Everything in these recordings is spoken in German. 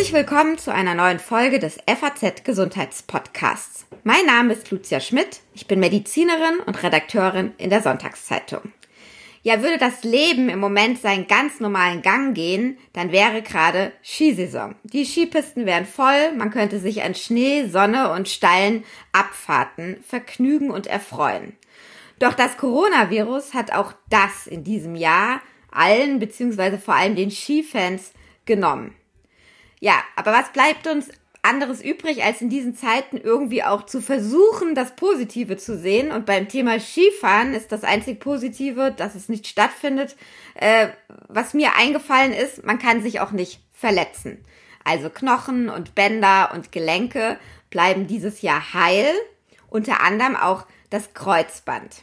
Herzlich willkommen zu einer neuen Folge des FAZ Gesundheitspodcasts. Mein Name ist Lucia Schmidt, ich bin Medizinerin und Redakteurin in der Sonntagszeitung. Ja, würde das Leben im Moment seinen ganz normalen Gang gehen, dann wäre gerade Skisaison. Die Skipisten wären voll, man könnte sich an Schnee, Sonne und steilen Abfahrten vergnügen und erfreuen. Doch das Coronavirus hat auch das in diesem Jahr allen beziehungsweise vor allem den Skifans genommen. Ja, aber was bleibt uns anderes übrig, als in diesen Zeiten irgendwie auch zu versuchen, das Positive zu sehen. Und beim Thema Skifahren ist das einzig Positive, dass es nicht stattfindet. Äh, was mir eingefallen ist, man kann sich auch nicht verletzen. Also Knochen und Bänder und Gelenke bleiben dieses Jahr heil. Unter anderem auch das Kreuzband.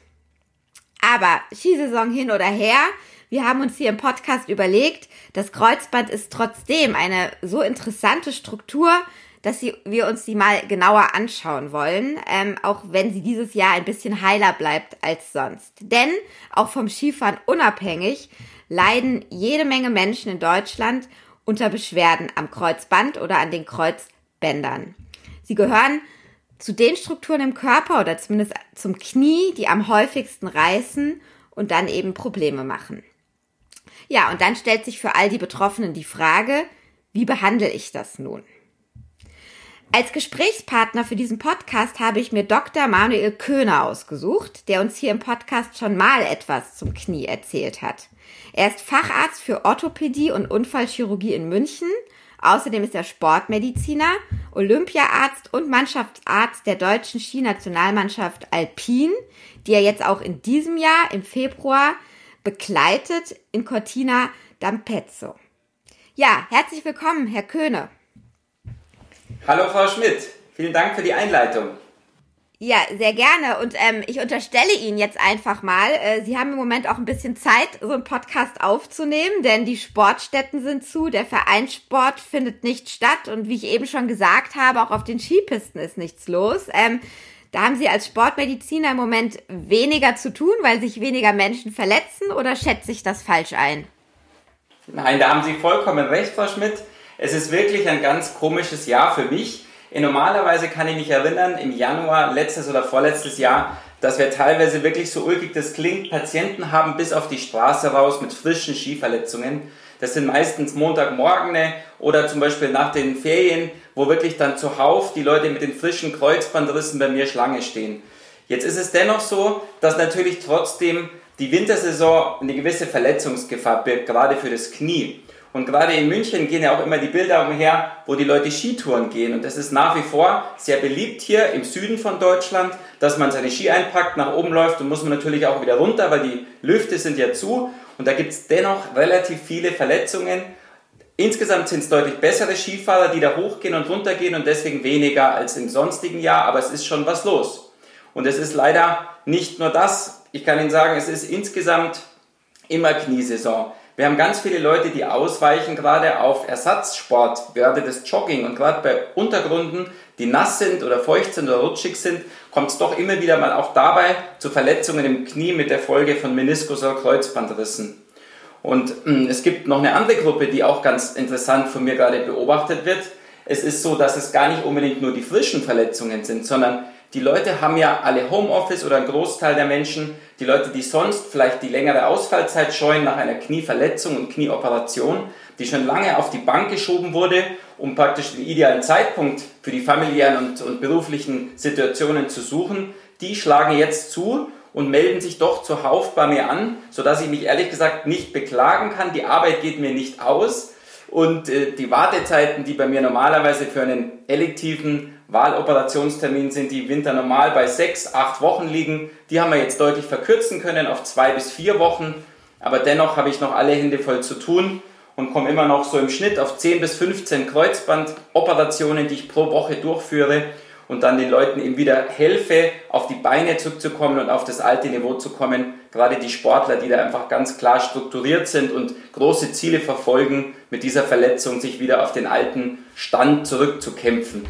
Aber Skisaison hin oder her, wir haben uns hier im Podcast überlegt, das Kreuzband ist trotzdem eine so interessante Struktur, dass sie, wir uns die mal genauer anschauen wollen, ähm, auch wenn sie dieses Jahr ein bisschen heiler bleibt als sonst. Denn auch vom Skifahren unabhängig leiden jede Menge Menschen in Deutschland unter Beschwerden am Kreuzband oder an den Kreuzbändern. Sie gehören zu den Strukturen im Körper oder zumindest zum Knie, die am häufigsten reißen und dann eben Probleme machen. Ja, und dann stellt sich für all die Betroffenen die Frage, wie behandle ich das nun? Als Gesprächspartner für diesen Podcast habe ich mir Dr. Manuel Köhner ausgesucht, der uns hier im Podcast schon mal etwas zum Knie erzählt hat. Er ist Facharzt für Orthopädie und Unfallchirurgie in München. Außerdem ist er Sportmediziner, Olympiaarzt und Mannschaftsarzt der deutschen Skinationalmannschaft Alpin, die er jetzt auch in diesem Jahr im Februar begleitet in Cortina d'Ampezzo. Ja, herzlich willkommen, Herr Köhne. Hallo, Frau Schmidt. Vielen Dank für die Einleitung. Ja, sehr gerne. Und ähm, ich unterstelle Ihnen jetzt einfach mal, äh, Sie haben im Moment auch ein bisschen Zeit, so einen Podcast aufzunehmen, denn die Sportstätten sind zu, der Vereinssport findet nicht statt und wie ich eben schon gesagt habe, auch auf den Skipisten ist nichts los. Ähm, da haben Sie als Sportmediziner im Moment weniger zu tun, weil sich weniger Menschen verletzen oder schätze ich das falsch ein? Nein, da haben Sie vollkommen recht, Frau Schmidt. Es ist wirklich ein ganz komisches Jahr für mich. Normalerweise kann ich mich erinnern, im Januar letztes oder vorletztes Jahr, dass wir teilweise wirklich so ulkig das klingt, Patienten haben bis auf die Straße raus mit frischen Skiverletzungen. Das sind meistens Montagmorgene oder zum Beispiel nach den Ferien, wo wirklich dann zuhauf die Leute mit den frischen Kreuzbandrissen bei mir Schlange stehen. Jetzt ist es dennoch so, dass natürlich trotzdem die Wintersaison eine gewisse Verletzungsgefahr birgt, gerade für das Knie. Und gerade in München gehen ja auch immer die Bilder umher, wo die Leute Skitouren gehen. Und das ist nach wie vor sehr beliebt hier im Süden von Deutschland, dass man seine Ski einpackt, nach oben läuft und muss man natürlich auch wieder runter, weil die Lüfte sind ja zu. Und da gibt es dennoch relativ viele Verletzungen. Insgesamt sind es deutlich bessere Skifahrer, die da hochgehen und runtergehen und deswegen weniger als im sonstigen Jahr, aber es ist schon was los. Und es ist leider nicht nur das. Ich kann Ihnen sagen, es ist insgesamt immer Kniesaison. Wir haben ganz viele Leute, die ausweichen gerade auf Ersatzsport, gerade das Jogging. Und gerade bei Untergründen, die nass sind oder feucht sind oder rutschig sind, kommt es doch immer wieder mal auch dabei zu Verletzungen im Knie mit der Folge von Meniskus- oder Kreuzbandrissen. Und hm, es gibt noch eine andere Gruppe, die auch ganz interessant von mir gerade beobachtet wird. Es ist so, dass es gar nicht unbedingt nur die frischen Verletzungen sind, sondern die Leute haben ja alle Homeoffice oder ein Großteil der Menschen, die Leute, die sonst vielleicht die längere Ausfallzeit scheuen nach einer Knieverletzung und Knieoperation, die schon lange auf die Bank geschoben wurde, um praktisch den idealen Zeitpunkt für die familiären und, und beruflichen Situationen zu suchen, die schlagen jetzt zu und melden sich doch zuhauf bei mir an, sodass ich mich ehrlich gesagt nicht beklagen kann. Die Arbeit geht mir nicht aus und äh, die Wartezeiten, die bei mir normalerweise für einen elektiven Wahloperationstermin sind, die im Winter normal bei sechs, acht Wochen liegen, die haben wir jetzt deutlich verkürzen können auf zwei bis vier Wochen. Aber dennoch habe ich noch alle Hände voll zu tun und komme immer noch so im Schnitt auf 10 bis 15 Kreuzbandoperationen, die ich pro Woche durchführe und dann den Leuten eben wieder helfe, auf die Beine zurückzukommen und auf das alte Niveau zu kommen. Gerade die Sportler, die da einfach ganz klar strukturiert sind und große Ziele verfolgen, mit dieser Verletzung sich wieder auf den alten Stand zurückzukämpfen.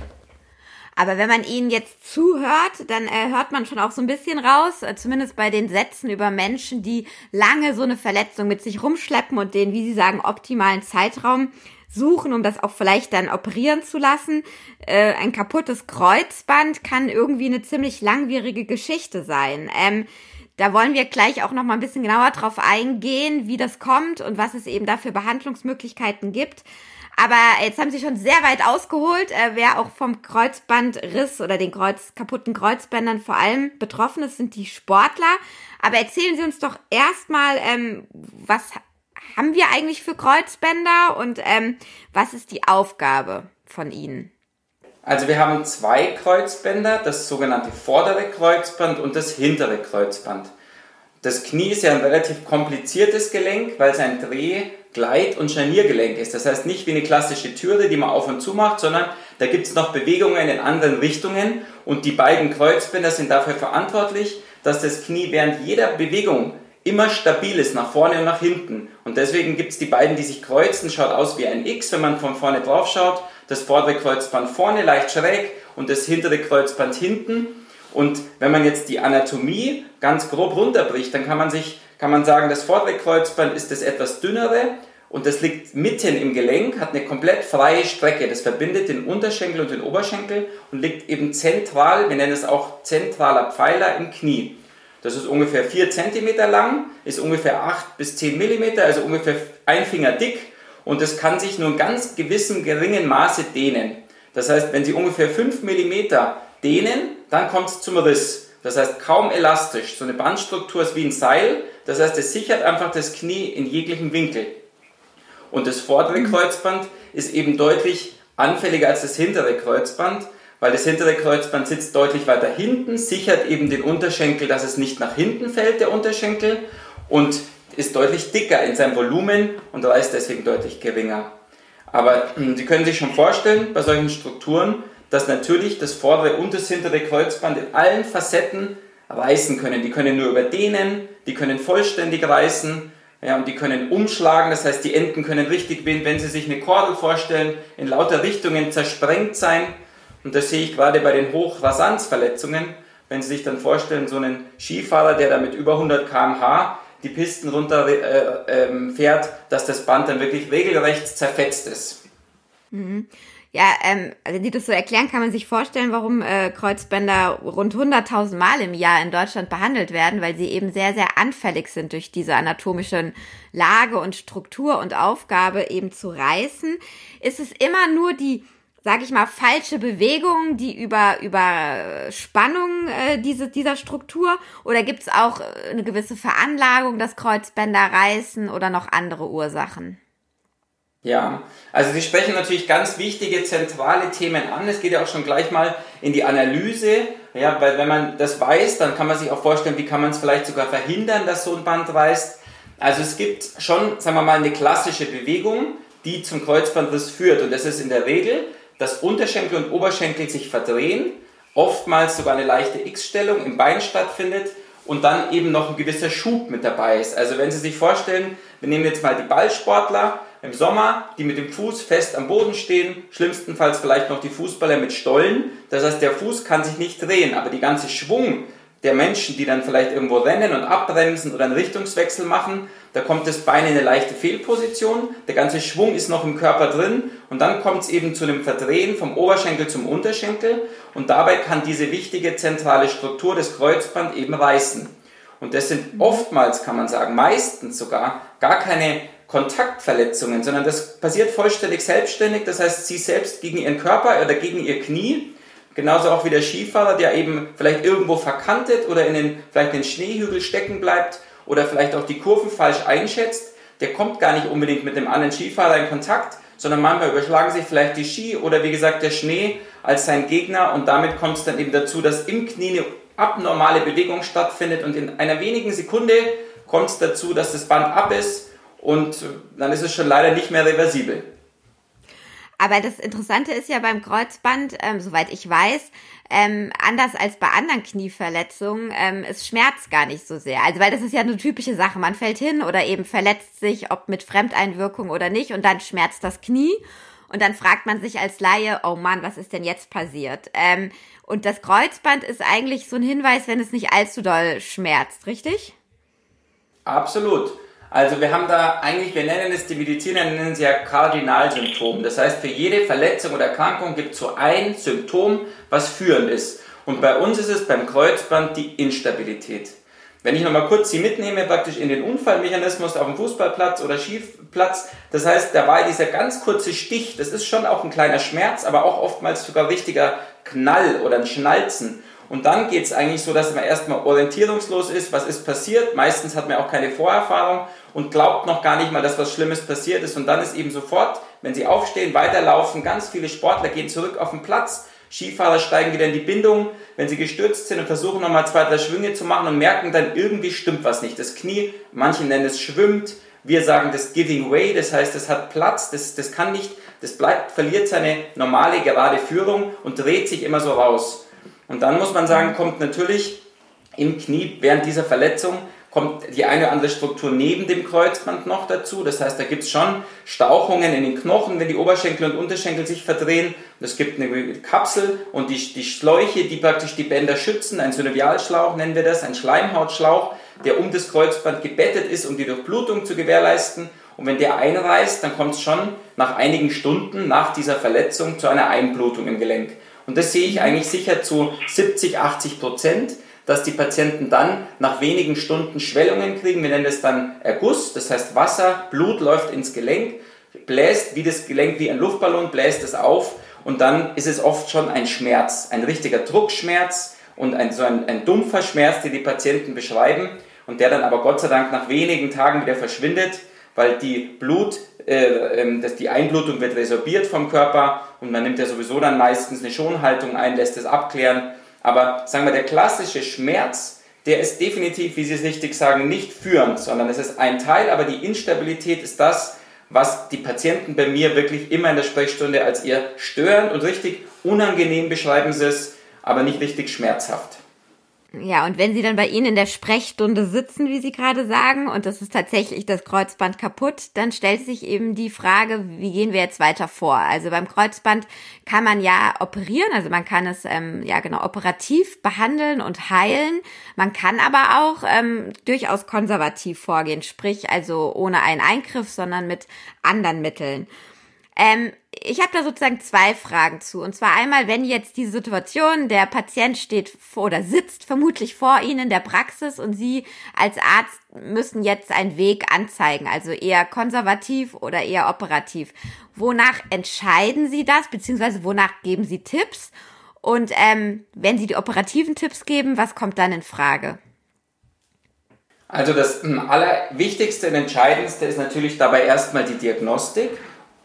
Aber wenn man ihnen jetzt zuhört, dann äh, hört man schon auch so ein bisschen raus, äh, zumindest bei den Sätzen über Menschen, die lange so eine Verletzung mit sich rumschleppen und den, wie sie sagen, optimalen Zeitraum suchen, um das auch vielleicht dann operieren zu lassen. Äh, ein kaputtes Kreuzband kann irgendwie eine ziemlich langwierige Geschichte sein. Ähm, da wollen wir gleich auch noch mal ein bisschen genauer drauf eingehen, wie das kommt und was es eben da für Behandlungsmöglichkeiten gibt. Aber jetzt haben Sie schon sehr weit ausgeholt. Äh, wer auch vom Kreuzbandriss oder den Kreuz, kaputten Kreuzbändern vor allem betroffen ist, sind die Sportler. Aber erzählen Sie uns doch erstmal, ähm, was haben wir eigentlich für Kreuzbänder und ähm, was ist die Aufgabe von Ihnen? Also wir haben zwei Kreuzbänder, das sogenannte vordere Kreuzband und das hintere Kreuzband. Das Knie ist ja ein relativ kompliziertes Gelenk, weil es ein Dreh-, Gleit- und Scharniergelenk ist. Das heißt nicht wie eine klassische Türe, die man auf und zu macht, sondern da gibt es noch Bewegungen in anderen Richtungen und die beiden Kreuzbänder sind dafür verantwortlich, dass das Knie während jeder Bewegung immer stabil ist, nach vorne und nach hinten. Und deswegen gibt es die beiden, die sich kreuzen, schaut aus wie ein X, wenn man von vorne drauf schaut. Das vordere Kreuzband vorne leicht schräg und das hintere Kreuzband hinten. Und wenn man jetzt die Anatomie ganz grob runterbricht, dann kann man sich kann man sagen, das vordere Kreuzband ist das etwas dünnere und das liegt mitten im Gelenk, hat eine komplett freie Strecke. Das verbindet den Unterschenkel und den Oberschenkel und liegt eben zentral, wir nennen es auch zentraler Pfeiler im Knie. Das ist ungefähr 4 cm lang, ist ungefähr 8 bis 10 mm, also ungefähr ein Finger dick und das kann sich nur in ganz gewissem geringen Maße dehnen. Das heißt, wenn Sie ungefähr 5 mm dehnen, dann kommt es zum Riss. Das heißt, kaum elastisch. So eine Bandstruktur ist wie ein Seil. Das heißt, es sichert einfach das Knie in jeglichen Winkel. Und das vordere. Kreuzband ist eben deutlich anfälliger als das hintere Kreuzband, weil das hintere Kreuzband sitzt deutlich weiter hinten, sichert eben den Unterschenkel, dass es nicht nach hinten fällt, der Unterschenkel, und ist deutlich dicker in seinem Volumen und reißt deswegen deutlich geringer. Aber hm, Sie können sich schon vorstellen, bei solchen Strukturen, dass natürlich das vordere und das hintere Kreuzband in allen Facetten reißen können. Die können nur überdehnen, die können vollständig reißen ja, und die können umschlagen. Das heißt, die Enden können richtig, wenn, wenn Sie sich eine Kordel vorstellen, in lauter Richtungen zersprengt sein. Und das sehe ich gerade bei den Hochrasanzverletzungen. Wenn Sie sich dann vorstellen, so einen Skifahrer, der da mit über 100 km/h die Pisten runter äh, äh, fährt, dass das Band dann wirklich regelrecht zerfetzt ist. Mhm. Ja, ähm, wenn Sie das so erklären, kann man sich vorstellen, warum äh, Kreuzbänder rund 100.000 Mal im Jahr in Deutschland behandelt werden, weil sie eben sehr, sehr anfällig sind durch diese anatomischen Lage und Struktur und Aufgabe eben zu reißen. Ist es immer nur die sage ich mal, falsche Bewegung, die über, über Spannung äh, diese, dieser Struktur? Oder gibt es auch äh, eine gewisse Veranlagung, dass Kreuzbänder reißen oder noch andere Ursachen? Ja, also Sie sprechen natürlich ganz wichtige zentrale Themen an. Es geht ja auch schon gleich mal in die Analyse, ja, weil wenn man das weiß, dann kann man sich auch vorstellen, wie kann man es vielleicht sogar verhindern, dass so ein Band reißt. Also es gibt schon, sagen wir mal, eine klassische Bewegung, die zum Kreuzbandriss führt und das ist in der Regel, dass Unterschenkel und Oberschenkel sich verdrehen, oftmals sogar eine leichte X-Stellung im Bein stattfindet und dann eben noch ein gewisser Schub mit dabei ist. Also wenn Sie sich vorstellen, wir nehmen jetzt mal die Ballsportler, im Sommer, die mit dem Fuß fest am Boden stehen, schlimmstenfalls vielleicht noch die Fußballer mit Stollen. Das heißt, der Fuß kann sich nicht drehen, aber die ganze Schwung der Menschen, die dann vielleicht irgendwo rennen und abbremsen oder einen Richtungswechsel machen, da kommt das Bein in eine leichte Fehlposition, der ganze Schwung ist noch im Körper drin und dann kommt es eben zu einem Verdrehen vom Oberschenkel zum Unterschenkel und dabei kann diese wichtige zentrale Struktur des Kreuzband eben reißen. Und das sind oftmals, kann man sagen, meistens sogar gar keine Kontaktverletzungen, sondern das passiert vollständig selbstständig. Das heißt, sie selbst gegen ihren Körper oder gegen ihr Knie, genauso auch wie der Skifahrer, der eben vielleicht irgendwo verkantet oder in den, vielleicht in den Schneehügel stecken bleibt oder vielleicht auch die Kurven falsch einschätzt, der kommt gar nicht unbedingt mit dem anderen Skifahrer in Kontakt, sondern manchmal überschlagen sich vielleicht die Ski oder wie gesagt der Schnee als sein Gegner und damit kommt es dann eben dazu, dass im Knie eine abnormale Bewegung stattfindet und in einer wenigen Sekunde kommt es dazu, dass das Band ab ist und dann ist es schon leider nicht mehr reversibel. Aber das Interessante ist ja beim Kreuzband, ähm, soweit ich weiß, ähm, anders als bei anderen Knieverletzungen, ähm, es schmerzt gar nicht so sehr. Also weil das ist ja eine typische Sache. Man fällt hin oder eben verletzt sich, ob mit Fremdeinwirkung oder nicht, und dann schmerzt das Knie. Und dann fragt man sich als Laie, oh Mann, was ist denn jetzt passiert? Ähm, und das Kreuzband ist eigentlich so ein Hinweis, wenn es nicht allzu doll schmerzt, richtig? Absolut. Also wir haben da eigentlich, wir nennen es, die Mediziner nennen es ja Kardinalsymptom. Das heißt, für jede Verletzung oder Erkrankung gibt es so ein Symptom, was führend ist. Und bei uns ist es beim Kreuzband die Instabilität. Wenn ich nochmal kurz Sie mitnehme, praktisch in den Unfallmechanismus auf dem Fußballplatz oder Skiplatz, das heißt, da war dieser ganz kurze Stich, das ist schon auch ein kleiner Schmerz, aber auch oftmals sogar richtiger Knall oder ein Schnalzen. Und dann geht es eigentlich so, dass man erstmal orientierungslos ist, was ist passiert. Meistens hat man auch keine Vorerfahrung und glaubt noch gar nicht mal, dass was Schlimmes passiert ist. Und dann ist eben sofort, wenn sie aufstehen, weiterlaufen, ganz viele Sportler gehen zurück auf den Platz, Skifahrer steigen wieder in die Bindung, wenn sie gestürzt sind und versuchen nochmal zwei, drei Schwünge zu machen und merken dann, irgendwie stimmt was nicht. Das Knie, manche nennen es schwimmt, wir sagen das Giving Way, das heißt, es hat Platz, das, das kann nicht, das bleibt, verliert seine normale gerade Führung und dreht sich immer so raus. Und dann muss man sagen, kommt natürlich im Knie während dieser Verletzung kommt die eine oder andere Struktur neben dem Kreuzband noch dazu. Das heißt, da gibt es schon Stauchungen in den Knochen, wenn die Oberschenkel und Unterschenkel sich verdrehen. Es gibt eine Kapsel und die, die Schläuche, die praktisch die Bänder schützen. Ein Synovialschlauch nennen wir das, ein Schleimhautschlauch, der um das Kreuzband gebettet ist, um die Durchblutung zu gewährleisten. Und wenn der einreißt, dann kommt es schon nach einigen Stunden nach dieser Verletzung zu einer Einblutung im Gelenk. Und das sehe ich eigentlich sicher zu 70, 80 Prozent dass die Patienten dann nach wenigen Stunden Schwellungen kriegen. Wir nennen das dann Erguss, das heißt Wasser, Blut läuft ins Gelenk, bläst wie das Gelenk wie ein Luftballon, bläst es auf und dann ist es oft schon ein Schmerz, ein richtiger Druckschmerz und ein, so ein, ein dumpfer Schmerz, den die Patienten beschreiben und der dann aber Gott sei Dank nach wenigen Tagen wieder verschwindet, weil die Blut, äh, ähm, dass die Einblutung wird resorbiert vom Körper und man nimmt ja sowieso dann meistens eine Schonhaltung ein, lässt es abklären aber sagen wir, der klassische Schmerz, der ist definitiv, wie Sie es richtig sagen, nicht führend, sondern es ist ein Teil, aber die Instabilität ist das, was die Patienten bei mir wirklich immer in der Sprechstunde als ihr störend und richtig unangenehm beschreiben sie es, aber nicht richtig schmerzhaft. Ja, und wenn Sie dann bei Ihnen in der Sprechstunde sitzen, wie Sie gerade sagen, und das ist tatsächlich das Kreuzband kaputt, dann stellt sich eben die Frage, wie gehen wir jetzt weiter vor? Also beim Kreuzband kann man ja operieren, also man kann es ähm, ja genau operativ behandeln und heilen. Man kann aber auch ähm, durchaus konservativ vorgehen, sprich also ohne einen Eingriff, sondern mit anderen Mitteln. Ähm, ich habe da sozusagen zwei Fragen zu. Und zwar einmal, wenn jetzt die Situation, der Patient steht vor oder sitzt vermutlich vor Ihnen in der Praxis und Sie als Arzt müssen jetzt einen Weg anzeigen, also eher konservativ oder eher operativ. Wonach entscheiden Sie das, beziehungsweise wonach geben Sie Tipps? Und ähm, wenn Sie die operativen Tipps geben, was kommt dann in Frage? Also das hm, Allerwichtigste und Entscheidendste ist natürlich dabei erstmal die Diagnostik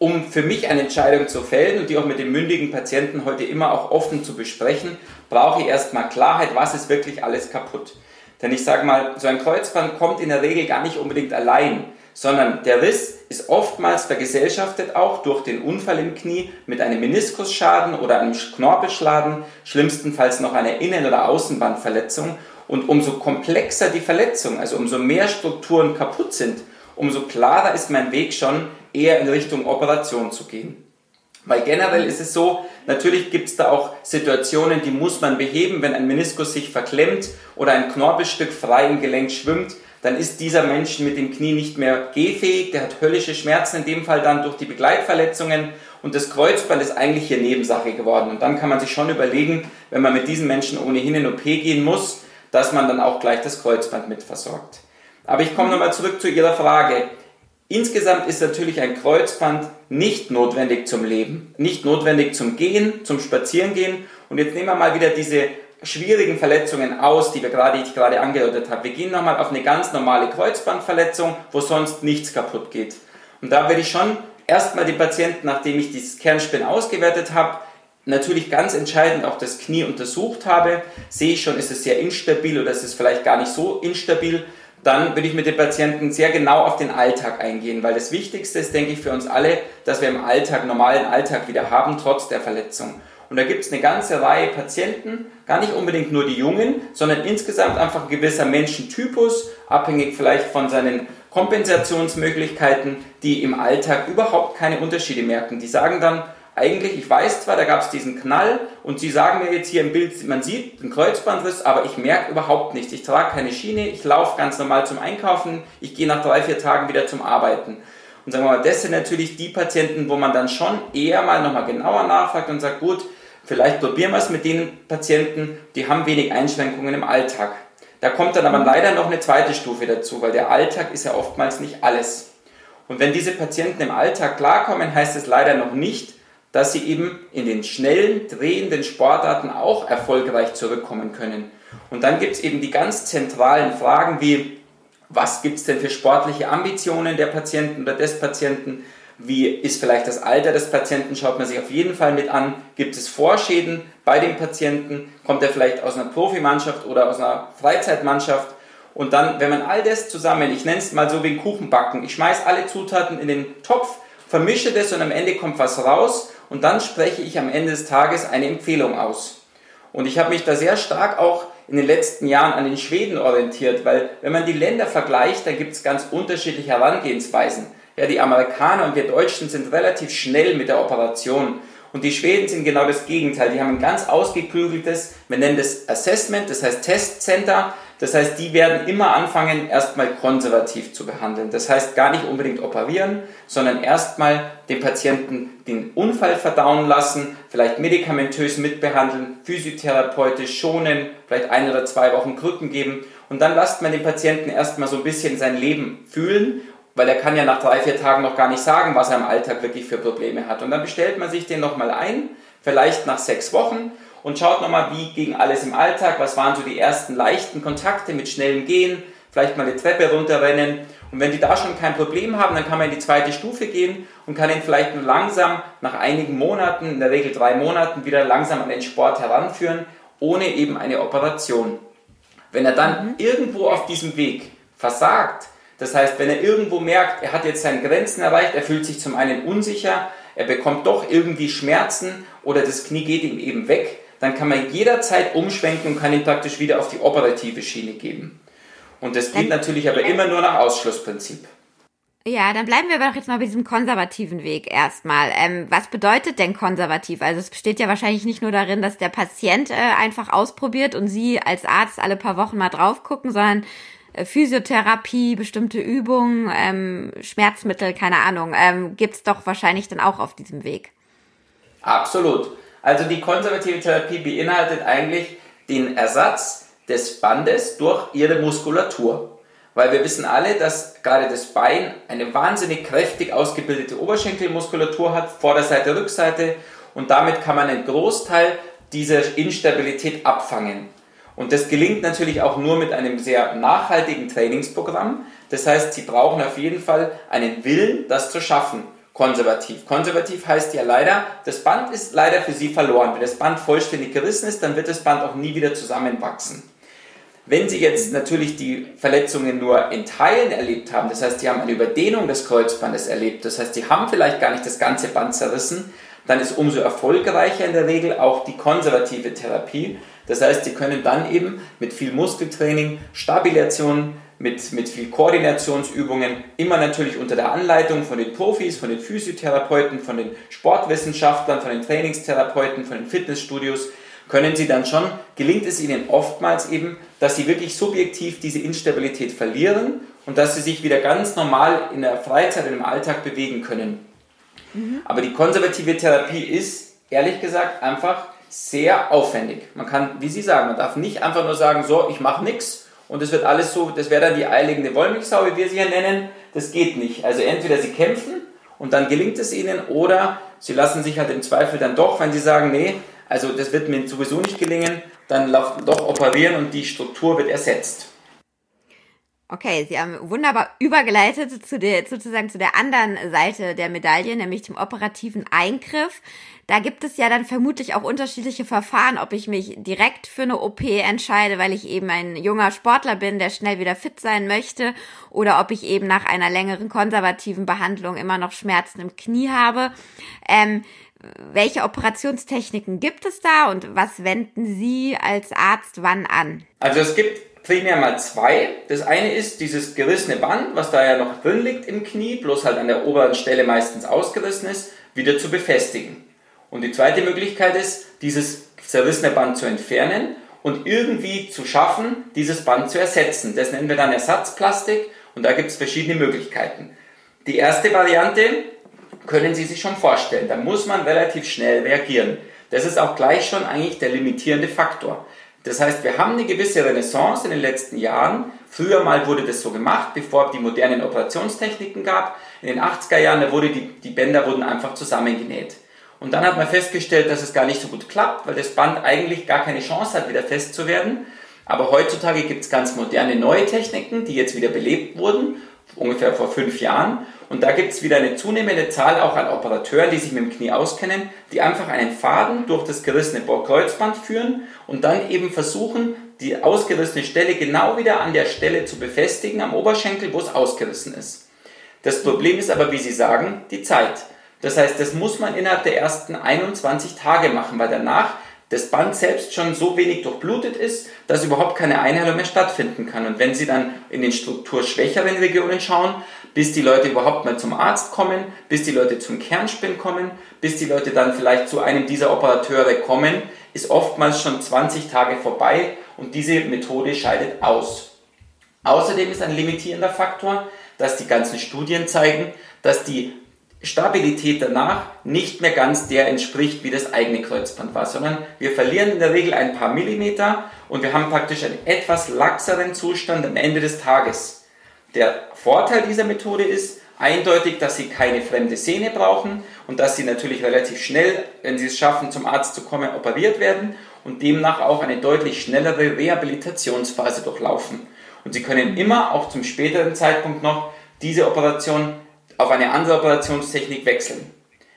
um für mich eine Entscheidung zu fällen und die auch mit dem mündigen Patienten heute immer auch offen zu besprechen, brauche ich erstmal Klarheit, was ist wirklich alles kaputt. Denn ich sage mal, so ein Kreuzband kommt in der Regel gar nicht unbedingt allein, sondern der Riss ist oftmals vergesellschaftet auch durch den Unfall im Knie mit einem Meniskusschaden oder einem Knorpelschaden, schlimmstenfalls noch einer Innen- oder Außenbandverletzung. Und umso komplexer die Verletzung, also umso mehr Strukturen kaputt sind, umso klarer ist mein Weg schon, eher in Richtung Operation zu gehen. Weil generell ist es so, natürlich gibt es da auch Situationen, die muss man beheben, wenn ein Meniskus sich verklemmt oder ein Knorpelstück frei im Gelenk schwimmt, dann ist dieser Mensch mit dem Knie nicht mehr gehfähig, der hat höllische Schmerzen, in dem Fall dann durch die Begleitverletzungen und das Kreuzband ist eigentlich hier Nebensache geworden. Und dann kann man sich schon überlegen, wenn man mit diesen Menschen ohnehin in OP gehen muss, dass man dann auch gleich das Kreuzband mit versorgt. Aber ich komme nochmal zurück zu Ihrer Frage. Insgesamt ist natürlich ein Kreuzband nicht notwendig zum Leben, nicht notwendig zum Gehen, zum Spazierengehen. Und jetzt nehmen wir mal wieder diese schwierigen Verletzungen aus, die wir gerade, ich gerade angedeutet habe. Wir gehen nochmal auf eine ganz normale Kreuzbandverletzung, wo sonst nichts kaputt geht. Und da werde ich schon erstmal den Patienten, nachdem ich dieses Kernspin ausgewertet habe, natürlich ganz entscheidend auch das Knie untersucht habe, sehe ich schon, ist es sehr instabil oder ist es vielleicht gar nicht so instabil dann würde ich mit den Patienten sehr genau auf den Alltag eingehen, weil das Wichtigste ist, denke ich, für uns alle, dass wir im Alltag, normalen Alltag wieder haben, trotz der Verletzung. Und da gibt es eine ganze Reihe Patienten, gar nicht unbedingt nur die Jungen, sondern insgesamt einfach ein gewisser Menschentypus, abhängig vielleicht von seinen Kompensationsmöglichkeiten, die im Alltag überhaupt keine Unterschiede merken. Die sagen dann, eigentlich, ich weiß zwar, da gab es diesen Knall und Sie sagen mir jetzt hier im Bild, man sieht einen Kreuzbandriss, aber ich merke überhaupt nichts. Ich trage keine Schiene, ich laufe ganz normal zum Einkaufen, ich gehe nach drei, vier Tagen wieder zum Arbeiten. Und sagen wir mal, das sind natürlich die Patienten, wo man dann schon eher mal nochmal genauer nachfragt und sagt, gut, vielleicht probieren wir es mit den Patienten, die haben wenig Einschränkungen im Alltag. Da kommt dann aber leider noch eine zweite Stufe dazu, weil der Alltag ist ja oftmals nicht alles. Und wenn diese Patienten im Alltag klarkommen, heißt es leider noch nicht, dass sie eben in den schnellen, drehenden Sportarten auch erfolgreich zurückkommen können. Und dann gibt es eben die ganz zentralen Fragen wie, was gibt es denn für sportliche Ambitionen der Patienten oder des Patienten? Wie ist vielleicht das Alter des Patienten? Schaut man sich auf jeden Fall mit an. Gibt es Vorschäden bei dem Patienten? Kommt er vielleicht aus einer Profimannschaft oder aus einer Freizeitmannschaft? Und dann, wenn man all das zusammen, ich nenne es mal so wie ein Kuchenbacken, ich schmeiße alle Zutaten in den Topf, vermische das und am Ende kommt was raus und dann spreche ich am Ende des Tages eine Empfehlung aus. Und ich habe mich da sehr stark auch in den letzten Jahren an den Schweden orientiert, weil wenn man die Länder vergleicht, dann gibt es ganz unterschiedliche Herangehensweisen. Ja, die Amerikaner und wir Deutschen sind relativ schnell mit der Operation. Und die Schweden sind genau das Gegenteil. Die haben ein ganz ausgeklügeltes, wir nennen das Assessment, das heißt Testcenter. Das heißt, die werden immer anfangen, erstmal konservativ zu behandeln. Das heißt, gar nicht unbedingt operieren, sondern erstmal den Patienten den Unfall verdauen lassen, vielleicht medikamentös mitbehandeln, physiotherapeutisch schonen, vielleicht ein oder zwei Wochen Krücken geben. Und dann lasst man den Patienten erstmal so ein bisschen sein Leben fühlen, weil er kann ja nach drei, vier Tagen noch gar nicht sagen, was er im Alltag wirklich für Probleme hat. Und dann bestellt man sich den nochmal ein, vielleicht nach sechs Wochen und schaut nochmal, wie ging alles im Alltag, was waren so die ersten leichten Kontakte mit schnellem Gehen, vielleicht mal eine Treppe runterrennen. Und wenn die da schon kein Problem haben, dann kann man in die zweite Stufe gehen und kann ihn vielleicht nur langsam nach einigen Monaten, in der Regel drei Monaten, wieder langsam an den Sport heranführen, ohne eben eine Operation. Wenn er dann mhm. irgendwo auf diesem Weg versagt, das heißt, wenn er irgendwo merkt, er hat jetzt seine Grenzen erreicht, er fühlt sich zum einen unsicher, er bekommt doch irgendwie Schmerzen oder das Knie geht ihm eben weg, dann kann man jederzeit umschwenken und kann ihn praktisch wieder auf die operative Schiene geben. Und das geht natürlich aber immer nur nach Ausschlussprinzip. Ja, dann bleiben wir aber doch jetzt mal bei diesem konservativen Weg erstmal. Ähm, was bedeutet denn konservativ? Also es besteht ja wahrscheinlich nicht nur darin, dass der Patient äh, einfach ausprobiert und Sie als Arzt alle paar Wochen mal drauf gucken, sondern äh, Physiotherapie, bestimmte Übungen, ähm, Schmerzmittel, keine Ahnung, ähm, gibt's doch wahrscheinlich dann auch auf diesem Weg. Absolut. Also die konservative Therapie beinhaltet eigentlich den Ersatz des Bandes durch ihre Muskulatur. Weil wir wissen alle, dass gerade das Bein eine wahnsinnig kräftig ausgebildete Oberschenkelmuskulatur hat, Vorderseite, Rückseite und damit kann man einen Großteil dieser Instabilität abfangen. Und das gelingt natürlich auch nur mit einem sehr nachhaltigen Trainingsprogramm. Das heißt, Sie brauchen auf jeden Fall einen Willen, das zu schaffen konservativ. Konservativ heißt ja leider, das Band ist leider für Sie verloren. Wenn das Band vollständig gerissen ist, dann wird das Band auch nie wieder zusammenwachsen. Wenn Sie jetzt natürlich die Verletzungen nur in Teilen erlebt haben, das heißt, Sie haben eine Überdehnung des Kreuzbandes erlebt, das heißt, Sie haben vielleicht gar nicht das ganze Band zerrissen, dann ist umso erfolgreicher in der Regel auch die konservative Therapie. Das heißt, Sie können dann eben mit viel Muskeltraining, Stabilisation, mit, mit viel Koordinationsübungen, immer natürlich unter der Anleitung von den Profis, von den Physiotherapeuten, von den Sportwissenschaftlern, von den Trainingstherapeuten, von den Fitnessstudios, können sie dann schon, gelingt es ihnen oftmals eben, dass sie wirklich subjektiv diese Instabilität verlieren und dass sie sich wieder ganz normal in der Freizeit und im Alltag bewegen können. Mhm. Aber die konservative Therapie ist, ehrlich gesagt, einfach sehr aufwendig. Man kann, wie Sie sagen, man darf nicht einfach nur sagen, so, ich mache nichts, und es wird alles so, das wäre dann die eierlegende Wollmilchsau, wie wir sie hier nennen. Das geht nicht. Also entweder sie kämpfen und dann gelingt es ihnen oder sie lassen sich halt im Zweifel dann doch, wenn sie sagen, nee, also das wird mir sowieso nicht gelingen, dann doch operieren und die Struktur wird ersetzt. Okay, Sie haben wunderbar übergeleitet zu der, sozusagen zu der anderen Seite der Medaille, nämlich dem operativen Eingriff. Da gibt es ja dann vermutlich auch unterschiedliche Verfahren, ob ich mich direkt für eine OP entscheide, weil ich eben ein junger Sportler bin, der schnell wieder fit sein möchte, oder ob ich eben nach einer längeren konservativen Behandlung immer noch Schmerzen im Knie habe. Ähm, welche Operationstechniken gibt es da und was wenden Sie als Arzt wann an? Also es gibt primär mal zwei. Das eine ist dieses gerissene Band, was da ja noch drin liegt im Knie, bloß halt an der oberen Stelle meistens ausgerissen ist, wieder zu befestigen. Und die zweite Möglichkeit ist, dieses zerrissene Band zu entfernen und irgendwie zu schaffen, dieses Band zu ersetzen. Das nennen wir dann Ersatzplastik und da gibt es verschiedene Möglichkeiten. Die erste Variante können Sie sich schon vorstellen. Da muss man relativ schnell reagieren. Das ist auch gleich schon eigentlich der limitierende Faktor. Das heißt, wir haben eine gewisse Renaissance in den letzten Jahren. Früher mal wurde das so gemacht, bevor es die modernen Operationstechniken gab. In den 80er Jahren, da wurde die, die Bänder wurden einfach zusammengenäht. Und dann hat man festgestellt, dass es gar nicht so gut klappt, weil das Band eigentlich gar keine Chance hat, wieder fest zu werden. Aber heutzutage gibt es ganz moderne neue Techniken, die jetzt wieder belebt wurden, ungefähr vor fünf Jahren. Und da gibt es wieder eine zunehmende Zahl auch an Operateuren, die sich mit dem Knie auskennen, die einfach einen Faden durch das gerissene Kreuzband führen und dann eben versuchen, die ausgerissene Stelle genau wieder an der Stelle zu befestigen, am Oberschenkel, wo es ausgerissen ist. Das Problem ist aber, wie Sie sagen, die Zeit. Das heißt, das muss man innerhalb der ersten 21 Tage machen, weil danach das Band selbst schon so wenig durchblutet ist, dass überhaupt keine Einheilung mehr stattfinden kann. Und wenn Sie dann in den strukturschwächeren Regionen schauen, bis die Leute überhaupt mal zum Arzt kommen, bis die Leute zum Kernspin kommen, bis die Leute dann vielleicht zu einem dieser Operateure kommen, ist oftmals schon 20 Tage vorbei und diese Methode scheidet aus. Außerdem ist ein limitierender Faktor, dass die ganzen Studien zeigen, dass die Stabilität danach nicht mehr ganz der entspricht, wie das eigene Kreuzband war, sondern wir verlieren in der Regel ein paar Millimeter und wir haben praktisch einen etwas laxeren Zustand am Ende des Tages. Der Vorteil dieser Methode ist eindeutig, dass Sie keine fremde Sehne brauchen und dass Sie natürlich relativ schnell, wenn Sie es schaffen, zum Arzt zu kommen, operiert werden und demnach auch eine deutlich schnellere Rehabilitationsphase durchlaufen. Und Sie können immer auch zum späteren Zeitpunkt noch diese Operation auf eine andere Operationstechnik wechseln.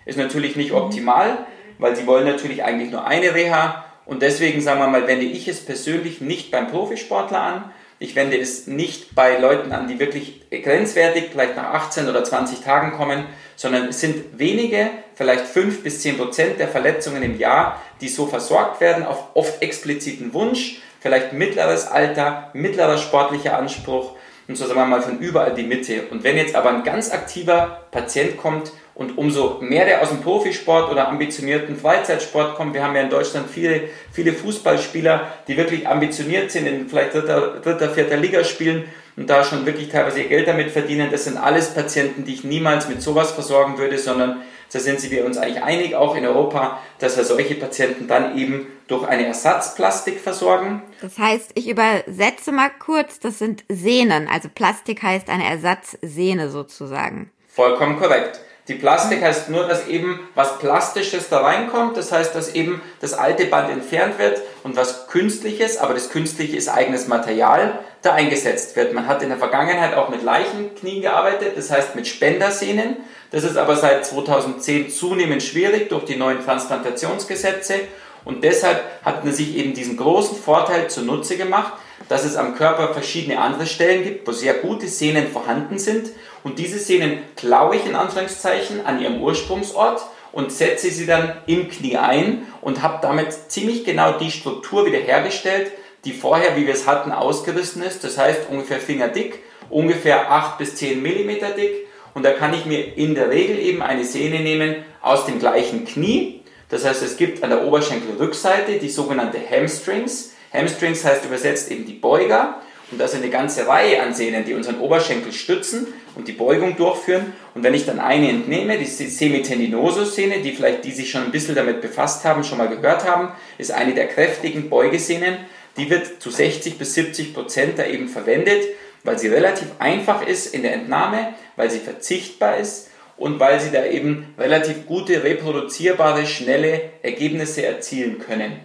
Ist natürlich nicht optimal, weil sie wollen natürlich eigentlich nur eine Reha und deswegen sagen wir mal, wende ich es persönlich nicht beim Profisportler an. Ich wende es nicht bei Leuten an, die wirklich grenzwertig, vielleicht nach 18 oder 20 Tagen kommen, sondern es sind wenige, vielleicht 5 bis 10 Prozent der Verletzungen im Jahr, die so versorgt werden auf oft expliziten Wunsch, vielleicht mittleres Alter, mittlerer sportlicher Anspruch und so sagen wir mal von überall die Mitte. Und wenn jetzt aber ein ganz aktiver Patient kommt und umso mehr der aus dem Profisport oder ambitionierten Freizeitsport kommt, wir haben ja in Deutschland viele, viele Fußballspieler, die wirklich ambitioniert sind, in vielleicht dritter, dritter, vierter Liga spielen und da schon wirklich teilweise ihr Geld damit verdienen. Das sind alles Patienten, die ich niemals mit sowas versorgen würde, sondern da sind wir uns eigentlich einig, auch in Europa, dass wir solche Patienten dann eben durch eine Ersatzplastik versorgen. Das heißt, ich übersetze mal kurz, das sind Sehnen, also Plastik heißt eine Ersatzsehne sozusagen. Vollkommen korrekt. Die Plastik heißt nur, dass eben was Plastisches da reinkommt. Das heißt, dass eben das alte Band entfernt wird und was Künstliches, aber das Künstliche ist eigenes Material, da eingesetzt wird. Man hat in der Vergangenheit auch mit Leichenknien gearbeitet, das heißt mit Spendersehnen. Das ist aber seit 2010 zunehmend schwierig durch die neuen Transplantationsgesetze. Und deshalb hat man sich eben diesen großen Vorteil zunutze gemacht, dass es am Körper verschiedene andere Stellen gibt, wo sehr gute Sehnen vorhanden sind und diese Sehnen klaue ich in Anführungszeichen an ihrem Ursprungsort und setze sie dann im Knie ein und habe damit ziemlich genau die Struktur wiederhergestellt, die vorher, wie wir es hatten, ausgerissen ist. Das heißt ungefähr fingerdick, ungefähr 8 bis 10 Millimeter dick. Und da kann ich mir in der Regel eben eine Sehne nehmen aus dem gleichen Knie. Das heißt, es gibt an der Oberschenkelrückseite die sogenannte Hamstrings. Hamstrings heißt übersetzt eben die Beuger. Und das ist eine ganze Reihe an Sehnen, die unseren Oberschenkel stützen und die Beugung durchführen. Und wenn ich dann eine entnehme, die Semitendinosus-Sehne, die vielleicht die sich schon ein bisschen damit befasst haben, schon mal gehört haben, ist eine der kräftigen Beugesehnen. Die wird zu 60 bis 70 Prozent da eben verwendet, weil sie relativ einfach ist in der Entnahme, weil sie verzichtbar ist und weil sie da eben relativ gute, reproduzierbare, schnelle Ergebnisse erzielen können.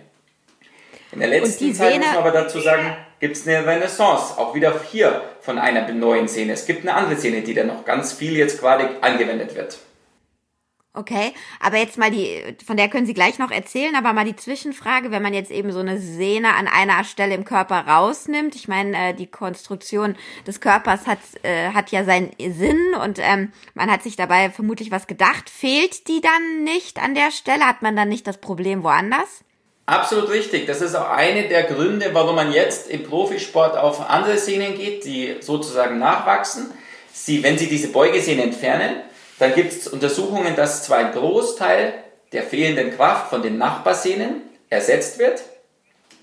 In der letzten Zeit muss man aber dazu sagen, gibt es eine Renaissance, auch wieder hier von einer neuen Szene. Es gibt eine andere Szene, die da noch ganz viel jetzt gerade angewendet wird. Okay, aber jetzt mal die, von der können Sie gleich noch erzählen, aber mal die Zwischenfrage, wenn man jetzt eben so eine Sehne an einer Stelle im Körper rausnimmt, ich meine, äh, die Konstruktion des Körpers hat, äh, hat ja seinen Sinn und ähm, man hat sich dabei vermutlich was gedacht. Fehlt die dann nicht an der Stelle? Hat man dann nicht das Problem woanders? Absolut richtig. Das ist auch eine der Gründe, warum man jetzt im Profisport auf andere Sehnen geht, die sozusagen nachwachsen. Sie, wenn Sie diese Beugesehne entfernen, dann gibt es Untersuchungen, dass zwar ein Großteil der fehlenden Kraft von den Nachbarsehnen ersetzt wird,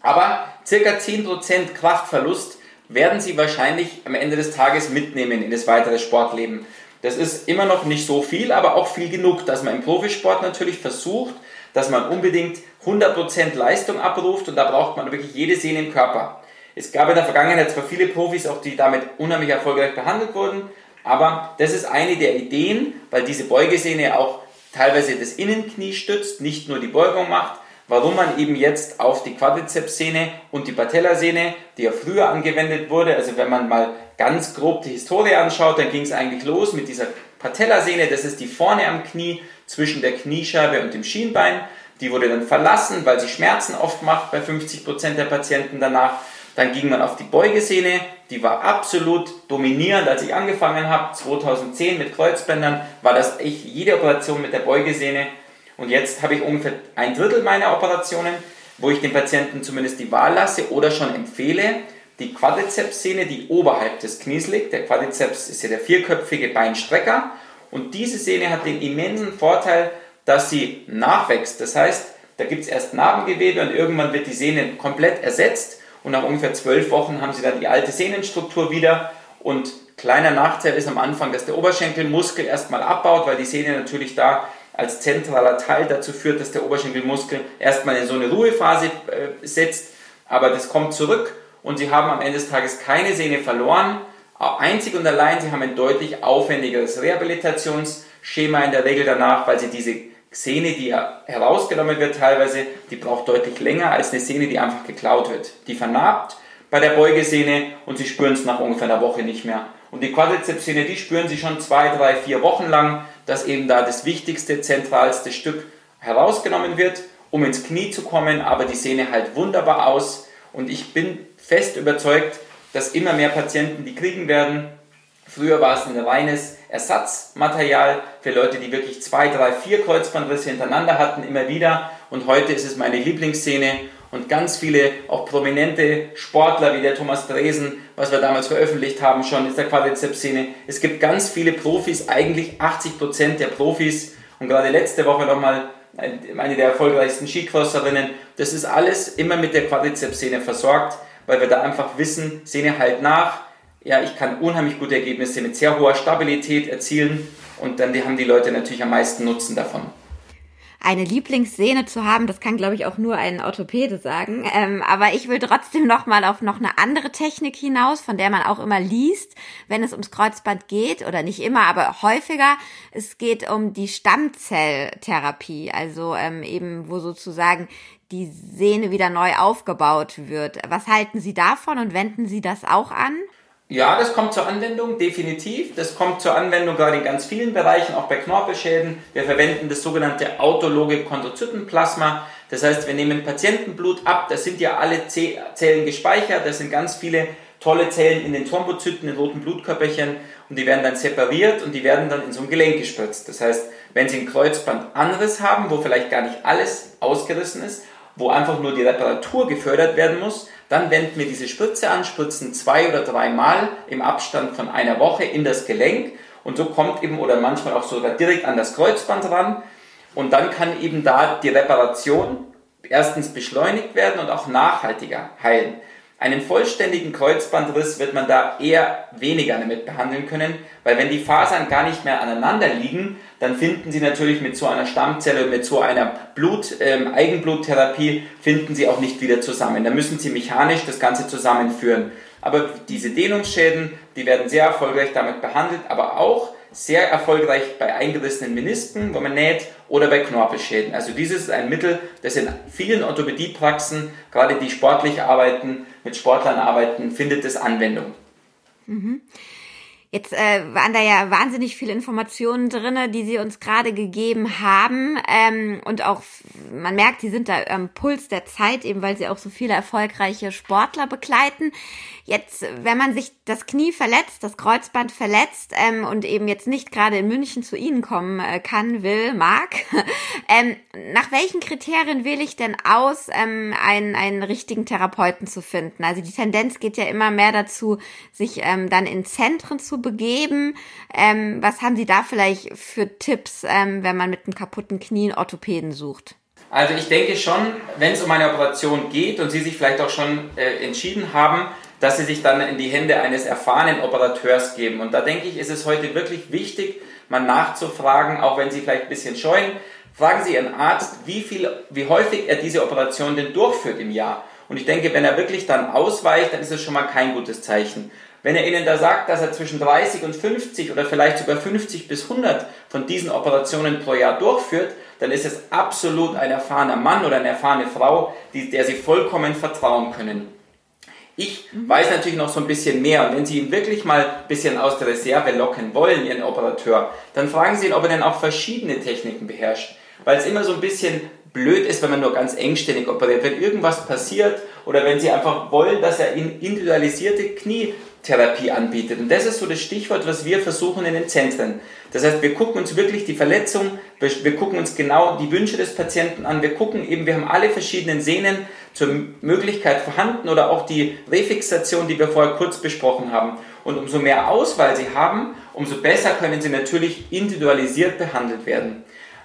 aber circa 10% Kraftverlust werden Sie wahrscheinlich am Ende des Tages mitnehmen in das weitere Sportleben. Das ist immer noch nicht so viel, aber auch viel genug, dass man im Profisport natürlich versucht, dass man unbedingt 100% Leistung abruft und da braucht man wirklich jede Sehne im Körper. Es gab in der Vergangenheit zwar viele Profis, auch die damit unheimlich erfolgreich behandelt wurden, aber das ist eine der Ideen, weil diese Beugesehne auch teilweise das Innenknie stützt, nicht nur die Beugung macht, warum man eben jetzt auf die Quadrizepssehne und die Patellasehne, die ja früher angewendet wurde, also wenn man mal ganz grob die Historie anschaut, dann ging es eigentlich los mit dieser Patellasehne, das ist die vorne am Knie zwischen der Kniescheibe und dem Schienbein. Die wurde dann verlassen, weil sie Schmerzen oft macht bei 50% der Patienten danach. Dann ging man auf die Beugesehne, die war absolut dominierend, als ich angefangen habe. 2010 mit Kreuzbändern war das echt jede Operation mit der Beugesehne. Und jetzt habe ich ungefähr ein Drittel meiner Operationen, wo ich den Patienten zumindest die Wahl lasse oder schon empfehle, die Quadrizepssehne, die oberhalb des Knies liegt. Der Quadrizeps ist ja der vierköpfige Beinstrecker. Und diese Sehne hat den immensen Vorteil, dass sie nachwächst. Das heißt, da gibt es erst Narbengewebe und irgendwann wird die Sehne komplett ersetzt. Und nach ungefähr zwölf Wochen haben sie dann die alte Sehnenstruktur wieder. Und kleiner Nachteil ist am Anfang, dass der Oberschenkelmuskel erstmal abbaut, weil die Sehne natürlich da als zentraler Teil dazu führt, dass der Oberschenkelmuskel erstmal in so eine Ruhephase äh, setzt. Aber das kommt zurück und sie haben am Ende des Tages keine Sehne verloren. Einzig und allein, sie haben ein deutlich aufwendigeres Rehabilitationsschema in der Regel danach, weil sie diese Sehne, die herausgenommen wird teilweise, die braucht deutlich länger als eine Sehne, die einfach geklaut wird. Die vernarbt bei der Beugesehne und sie spüren es nach ungefähr einer Woche nicht mehr. Und die Quadrizepssehne, die spüren sie schon zwei, drei, vier Wochen lang, dass eben da das wichtigste, zentralste Stück herausgenommen wird, um ins Knie zu kommen, aber die Sehne halt wunderbar aus und ich bin fest überzeugt, dass immer mehr Patienten die kriegen werden. Früher war es ein reines Ersatzmaterial für Leute, die wirklich zwei, drei, vier Kreuzbandrisse hintereinander hatten, immer wieder. Und heute ist es meine Lieblingsszene und ganz viele auch prominente Sportler wie der Thomas Dresen, was wir damals veröffentlicht haben schon, ist der Quadrizepsszene. Es gibt ganz viele Profis, eigentlich 80 Prozent der Profis und gerade letzte Woche nochmal eine der erfolgreichsten Skicrosserinnen. Das ist alles immer mit der Quadrizepsszene versorgt weil wir da einfach wissen, Sehne halt nach. Ja, ich kann unheimlich gute Ergebnisse mit sehr hoher Stabilität erzielen und dann haben die Leute natürlich am meisten Nutzen davon eine Lieblingssehne zu haben, das kann, glaube ich, auch nur ein Orthopäde sagen. Ähm, aber ich will trotzdem noch mal auf noch eine andere Technik hinaus, von der man auch immer liest, wenn es ums Kreuzband geht, oder nicht immer, aber häufiger. Es geht um die Stammzelltherapie, also ähm, eben, wo sozusagen die Sehne wieder neu aufgebaut wird. Was halten Sie davon und wenden Sie das auch an? Ja, das kommt zur Anwendung, definitiv. Das kommt zur Anwendung gerade in ganz vielen Bereichen, auch bei Knorpelschäden. Wir verwenden das sogenannte autologe Chondrozytenplasma. Das heißt, wir nehmen Patientenblut ab, da sind ja alle Zellen gespeichert, da sind ganz viele tolle Zellen in den Thrombozyten, in roten Blutkörperchen und die werden dann separiert und die werden dann in so ein Gelenk gespritzt. Das heißt, wenn Sie ein Kreuzbandanriss haben, wo vielleicht gar nicht alles ausgerissen ist, wo einfach nur die Reparatur gefördert werden muss, dann wenden wir diese Spritze an, spritzen zwei oder dreimal im Abstand von einer Woche in das Gelenk und so kommt eben oder manchmal auch sogar direkt an das Kreuzband ran und dann kann eben da die Reparation erstens beschleunigt werden und auch nachhaltiger heilen. Einen vollständigen Kreuzbandriss wird man da eher weniger damit behandeln können, weil wenn die Fasern gar nicht mehr aneinander liegen, dann finden Sie natürlich mit so einer Stammzelle, mit so einer Blut, ähm, Eigenbluttherapie, finden Sie auch nicht wieder zusammen. Da müssen Sie mechanisch das Ganze zusammenführen. Aber diese Dehnungsschäden, die werden sehr erfolgreich damit behandelt, aber auch sehr erfolgreich bei eingerissenen Menisken, wo man näht, oder bei Knorpelschäden. Also dieses ist ein Mittel, das in vielen Orthopädiepraxen, gerade die sportlich arbeiten, mit Sportlern arbeiten, findet es Anwendung. Mhm. Jetzt äh, waren da ja wahnsinnig viele Informationen drinne, die Sie uns gerade gegeben haben. Ähm, und auch, man merkt, Sie sind da am Puls der Zeit, eben weil Sie auch so viele erfolgreiche Sportler begleiten. Jetzt, wenn man sich das Knie verletzt, das Kreuzband verletzt ähm, und eben jetzt nicht gerade in München zu Ihnen kommen äh, kann, will, mag, ähm, nach welchen Kriterien wähle ich denn aus, ähm, einen, einen richtigen Therapeuten zu finden? Also die Tendenz geht ja immer mehr dazu, sich ähm, dann in Zentren zu begeben. Ähm, was haben Sie da vielleicht für Tipps, ähm, wenn man mit einem kaputten Knie einen Orthopäden sucht? Also ich denke schon, wenn es um eine Operation geht und Sie sich vielleicht auch schon äh, entschieden haben, dass Sie sich dann in die Hände eines erfahrenen Operateurs geben. Und da denke ich, ist es heute wirklich wichtig, mal nachzufragen, auch wenn Sie vielleicht ein bisschen scheuen. Fragen Sie Ihren Arzt, wie, viel, wie häufig er diese Operation denn durchführt im Jahr. Und ich denke, wenn er wirklich dann ausweicht, dann ist es schon mal kein gutes Zeichen. Wenn er Ihnen da sagt, dass er zwischen 30 und 50 oder vielleicht sogar 50 bis 100 von diesen Operationen pro Jahr durchführt, dann ist es absolut ein erfahrener Mann oder eine erfahrene Frau, die, der Sie vollkommen vertrauen können. Ich mhm. weiß natürlich noch so ein bisschen mehr und wenn Sie ihn wirklich mal ein bisschen aus der Reserve locken wollen, Ihren Operateur, dann fragen Sie ihn, ob er denn auch verschiedene Techniken beherrscht. Weil es immer so ein bisschen blöd ist, wenn man nur ganz engständig operiert. Wenn irgendwas passiert oder wenn Sie einfach wollen, dass er Ihnen individualisierte Knie Therapie anbietet. Und das ist so das Stichwort, was wir versuchen in den Zentren. Das heißt, wir gucken uns wirklich die Verletzung, wir gucken uns genau die Wünsche des Patienten an, wir gucken eben, wir haben alle verschiedenen Sehnen zur Möglichkeit vorhanden oder auch die Refixation, die wir vorher kurz besprochen haben. Und umso mehr Auswahl Sie haben, umso besser können Sie natürlich individualisiert behandelt werden.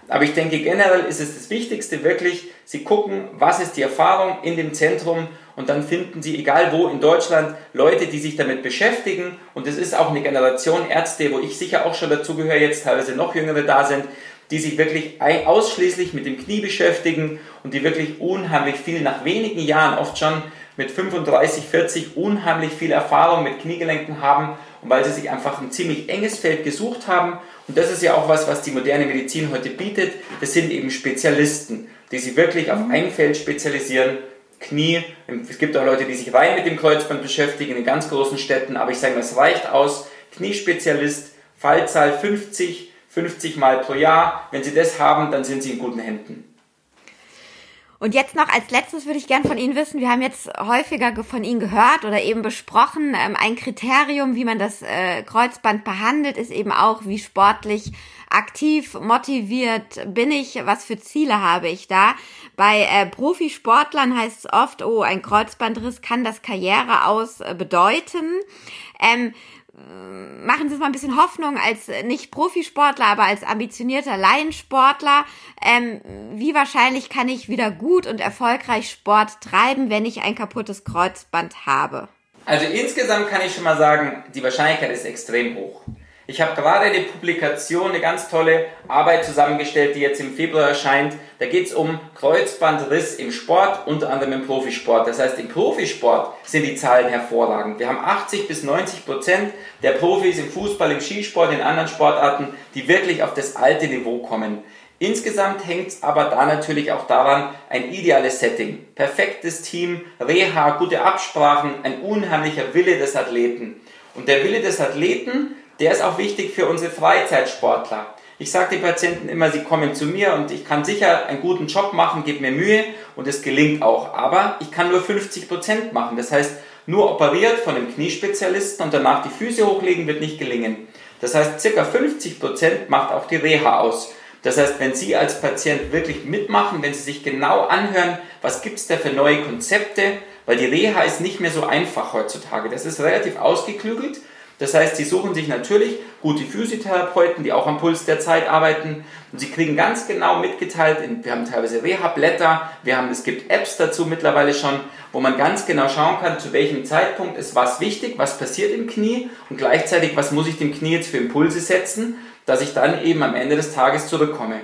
Aber ich denke, generell ist es das Wichtigste wirklich, Sie gucken, was ist die Erfahrung in dem Zentrum und dann finden Sie, egal wo in Deutschland, Leute, die sich damit beschäftigen. Und es ist auch eine Generation Ärzte, wo ich sicher auch schon dazugehöre, jetzt teilweise noch jüngere da sind, die sich wirklich ausschließlich mit dem Knie beschäftigen und die wirklich unheimlich viel, nach wenigen Jahren oft schon mit 35, 40 unheimlich viel Erfahrung mit Kniegelenken haben und weil sie sich einfach ein ziemlich enges Feld gesucht haben. Und das ist ja auch was, was die moderne Medizin heute bietet. Das sind eben Spezialisten, die sich wirklich auf ein Feld spezialisieren Knie. Es gibt auch Leute, die sich rein mit dem Kreuzband beschäftigen in ganz großen Städten, aber ich sage mal, es reicht aus. Kniespezialist, Fallzahl 50, 50 Mal pro Jahr. Wenn Sie das haben, dann sind Sie in guten Händen. Und jetzt noch als letztes würde ich gern von Ihnen wissen, wir haben jetzt häufiger von Ihnen gehört oder eben besprochen, ähm, ein Kriterium, wie man das äh, Kreuzband behandelt, ist eben auch, wie sportlich aktiv, motiviert bin ich, was für Ziele habe ich da. Bei äh, Profisportlern heißt es oft, oh, ein Kreuzbandriss kann das Karriere aus äh, bedeuten. Ähm, machen Sie es mal ein bisschen Hoffnung als nicht Profisportler, aber als ambitionierter Laiensportler. Ähm, wie wahrscheinlich kann ich wieder gut und erfolgreich Sport treiben, wenn ich ein kaputtes Kreuzband habe? Also insgesamt kann ich schon mal sagen, die Wahrscheinlichkeit ist extrem hoch. Ich habe gerade eine Publikation, eine ganz tolle Arbeit zusammengestellt, die jetzt im Februar erscheint. Da geht es um Kreuzbandriss im Sport, unter anderem im Profisport. Das heißt, im Profisport sind die Zahlen hervorragend. Wir haben 80 bis 90 Prozent der Profis im Fußball, im Skisport, in anderen Sportarten, die wirklich auf das alte Niveau kommen. Insgesamt hängt es aber da natürlich auch daran, ein ideales Setting, perfektes Team, Reha, gute Absprachen, ein unheimlicher Wille des Athleten. Und der Wille des Athleten, der ist auch wichtig für unsere Freizeitsportler. Ich sage den Patienten immer, sie kommen zu mir und ich kann sicher einen guten Job machen, gebe mir Mühe und es gelingt auch. Aber ich kann nur 50 Prozent machen. Das heißt, nur operiert von einem Kniespezialisten und danach die Füße hochlegen wird nicht gelingen. Das heißt, circa 50 Prozent macht auch die Reha aus. Das heißt, wenn Sie als Patient wirklich mitmachen, wenn Sie sich genau anhören, was gibt es da für neue Konzepte, weil die Reha ist nicht mehr so einfach heutzutage. Das ist relativ ausgeklügelt das heißt, sie suchen sich natürlich gute Physiotherapeuten, die auch am Puls der Zeit arbeiten und sie kriegen ganz genau mitgeteilt, wir haben teilweise Reha-Blätter, es gibt Apps dazu mittlerweile schon, wo man ganz genau schauen kann, zu welchem Zeitpunkt ist was wichtig, was passiert im Knie und gleichzeitig, was muss ich dem Knie jetzt für Impulse setzen, dass ich dann eben am Ende des Tages zurückkomme.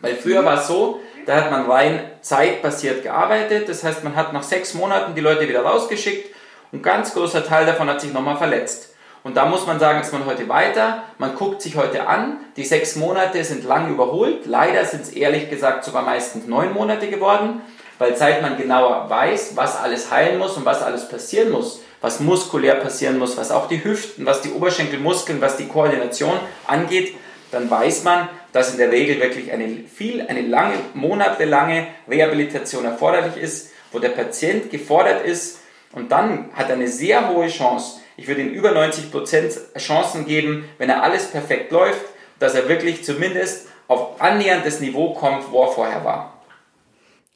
Weil früher war es so, da hat man rein zeitbasiert gearbeitet, das heißt, man hat nach sechs Monaten die Leute wieder rausgeschickt und ganz großer Teil davon hat sich nochmal verletzt. Und da muss man sagen, ist man heute weiter. Man guckt sich heute an. Die sechs Monate sind lang überholt. Leider sind es ehrlich gesagt sogar meistens neun Monate geworden, weil seit man genauer weiß, was alles heilen muss und was alles passieren muss, was muskulär passieren muss, was auch die Hüften, was die Oberschenkelmuskeln, was die Koordination angeht, dann weiß man, dass in der Regel wirklich eine viel, eine lange, monatelange Rehabilitation erforderlich ist, wo der Patient gefordert ist und dann hat er eine sehr hohe Chance. Ich würde ihm über 90% Chancen geben, wenn er alles perfekt läuft, dass er wirklich zumindest auf annähernd das Niveau kommt, wo er vorher war.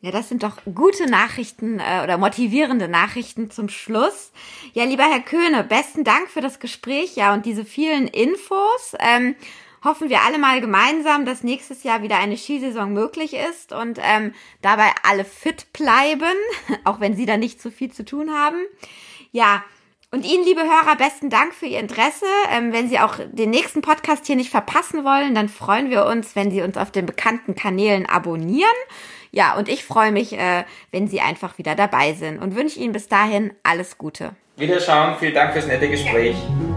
Ja, das sind doch gute Nachrichten äh, oder motivierende Nachrichten zum Schluss. Ja, lieber Herr Köhne, besten Dank für das Gespräch, ja, und diese vielen Infos. Ähm, hoffen wir alle mal gemeinsam, dass nächstes Jahr wieder eine Skisaison möglich ist und ähm, dabei alle fit bleiben, auch wenn Sie da nicht so viel zu tun haben. Ja, und Ihnen, liebe Hörer, besten Dank für Ihr Interesse. Ähm, wenn Sie auch den nächsten Podcast hier nicht verpassen wollen, dann freuen wir uns, wenn Sie uns auf den bekannten Kanälen abonnieren. Ja, und ich freue mich, äh, wenn Sie einfach wieder dabei sind und wünsche Ihnen bis dahin alles Gute. Wiederschauen, vielen Dank fürs nette Gespräch. Ja.